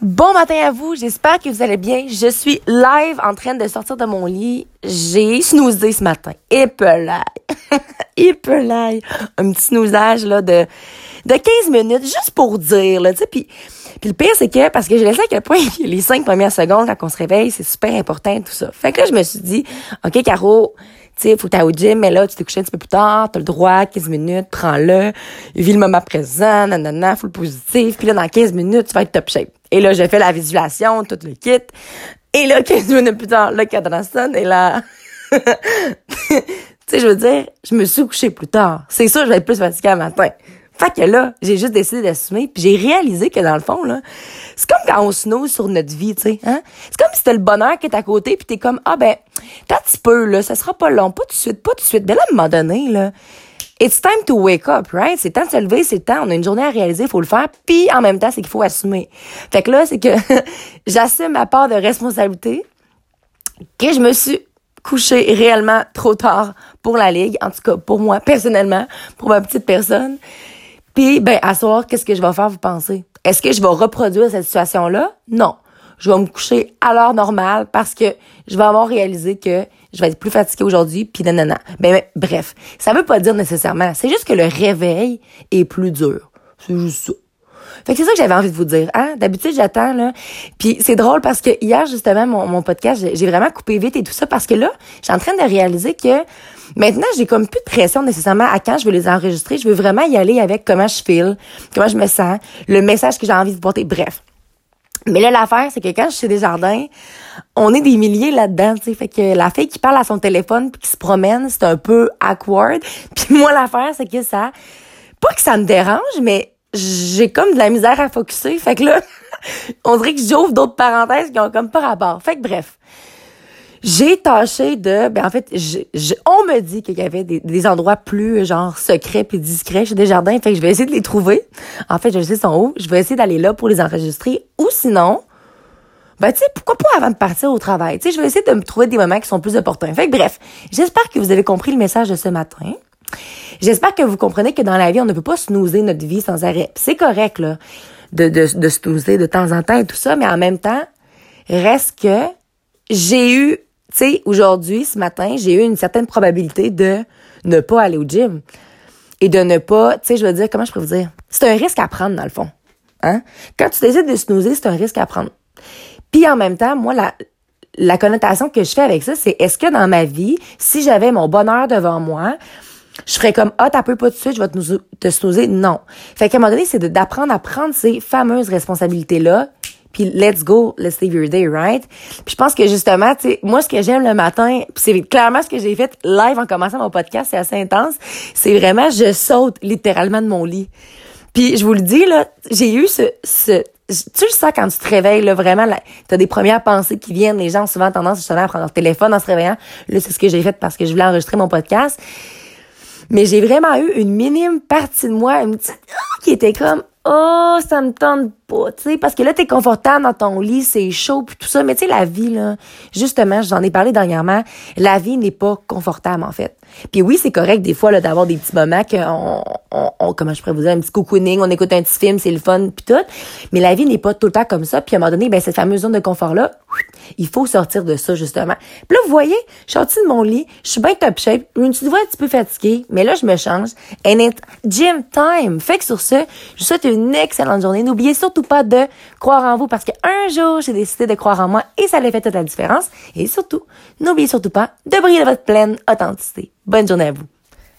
Bon matin à vous, j'espère que vous allez bien. Je suis live en train de sortir de mon lit. J'ai snoozé ce matin. Épelaille. Épelaille. Un petit snoozage là de de 15 minutes juste pour dire là, puis puis le pire c'est que parce que je laissé à quel point les cinq premières secondes quand on se réveille, c'est super important tout ça. Fait que là je me suis dit OK Caro, sais, faut que au gym, mais là, tu t'es couché un petit peu plus tard, t'as le droit, 15 minutes, prends-le, vis le moment présent, nanana, full positif, puis là, dans 15 minutes, tu vas être top shape. Et là, j'ai fait la visualisation, tout le kit, et là, 15 minutes plus tard, le cadran sonne, et là... tu sais, je veux dire, je me suis couché plus tard. C'est sûr, je vais être plus fatiguée le matin. Fait que là, j'ai juste décidé d'assumer, puis j'ai réalisé que dans le fond là, c'est comme quand on snooze sur notre vie, tu sais, hein? C'est comme si c'était le bonheur qui est à côté, puis t'es comme ah ben, t'as un petit peu là, ça sera pas long, pas tout de suite, pas tout de suite. Mais là, à un moment donné là, it's time to wake up, right? C'est temps de se lever, c'est temps, on a une journée à réaliser, faut le faire, puis en même temps, c'est qu'il faut assumer. Fait que là, c'est que j'assume ma part de responsabilité, que je me suis couché réellement trop tard pour la ligue, en tout cas pour moi personnellement, pour ma petite personne. Puis, ben, à soir, qu'est-ce que je vais faire, vous pensez? Est-ce que je vais reproduire cette situation-là? Non. Je vais me coucher à l'heure normale parce que je vais avoir réalisé que je vais être plus fatiguée aujourd'hui, puis nanana. Ben, ben, bref, ça veut pas dire nécessairement. C'est juste que le réveil est plus dur. C'est juste ça. Fait que c'est ça que j'avais envie de vous dire. Hein? D'habitude, j'attends, là. Puis c'est drôle parce que hier, justement, mon, mon podcast, j'ai vraiment coupé vite et tout ça parce que là, j'ai en train de réaliser que maintenant, j'ai comme plus de pression nécessairement à quand je veux les enregistrer. Je veux vraiment y aller avec comment je file, comment je me sens, le message que j'ai envie de porter. Bref. Mais là, l'affaire, c'est que quand je suis des jardins, on est des milliers là-dedans, tu. Fait que la fille qui parle à son téléphone puis qui se promène, c'est un peu awkward. Puis moi, l'affaire, c'est que ça... Pas que ça me dérange, mais j'ai comme de la misère à focuser. Fait que là, on dirait que j'ouvre d'autres parenthèses qui ont comme pas rapport. Fait que bref. J'ai tâché de, ben en fait, on me dit qu'il y avait des, endroits plus genre secrets puis discrets chez des jardins, fait que je vais essayer de les trouver. En fait, je sais sont où. Je vais essayer d'aller là pour les enregistrer. Ou sinon, ben tu sais, pourquoi pas avant de partir au travail? Tu sais, je vais essayer de me trouver des moments qui sont plus opportuns. Fait que bref, j'espère que vous avez compris le message de ce matin. J'espère que vous comprenez que dans la vie, on ne peut pas snoozer notre vie sans arrêt. C'est correct, là, de, de, de snoozer de temps en temps et tout ça, mais en même temps, reste que j'ai eu, tu sais, aujourd'hui, ce matin, j'ai eu une certaine probabilité de ne pas aller au gym. Et de ne pas, tu sais, je veux dire, comment je pourrais vous dire? C'est un risque à prendre, dans le fond. Hein? Quand tu décides de snoozer, c'est un risque à prendre. Puis en même temps, moi, la, la connotation que je fais avec ça, c'est est-ce que dans ma vie, si j'avais mon bonheur devant moi, je ferais comme ah t'as peu pas de suite je vais te, te non fait qu'à un moment donné c'est d'apprendre à prendre ces fameuses responsabilités là puis let's go let's live your day right? Puis je pense que justement tu sais moi ce que j'aime le matin c'est clairement ce que j'ai fait live en commençant mon podcast c'est assez intense c'est vraiment je saute littéralement de mon lit puis je vous le dis là j'ai eu ce, ce tu le sens quand tu te réveilles, là, vraiment, tu as des premières pensées qui viennent. Les gens ont souvent tendance justement à prendre leur téléphone en se réveillant. Là, c'est ce que j'ai fait parce que je voulais enregistrer mon podcast. Mais j'ai vraiment eu une minime partie de moi, une petite, qui était comme, oh, ça me tente pas, tu sais, parce que là, t'es confortable dans ton lit, c'est chaud, puis tout ça. Mais tu sais, la vie, là, justement, j'en ai parlé dernièrement, la vie n'est pas confortable, en fait. Puis oui, c'est correct, des fois, là, d'avoir des petits moments qu'on, on, on, comment je pourrais vous dire, un petit cocooning, on écoute un petit film, c'est le fun, puis tout. Mais la vie n'est pas tout le temps comme ça. Puis à un moment donné, ben, cette fameuse zone de confort-là, il faut sortir de ça, justement. Puis là, vous voyez, je suis sortie de mon lit, je suis bien top shape, je me suis un petit peu fatiguée, mais là, je me change. And it's gym time. Fait que sur ce, je vous souhaite une excellente journée. N'oubliez surtout pas de croire en vous parce qu'un jour, j'ai décidé de croire en moi et ça a fait toute la différence. Et surtout, n'oubliez surtout pas de briller de votre pleine authenticité. Bonne journée à vous.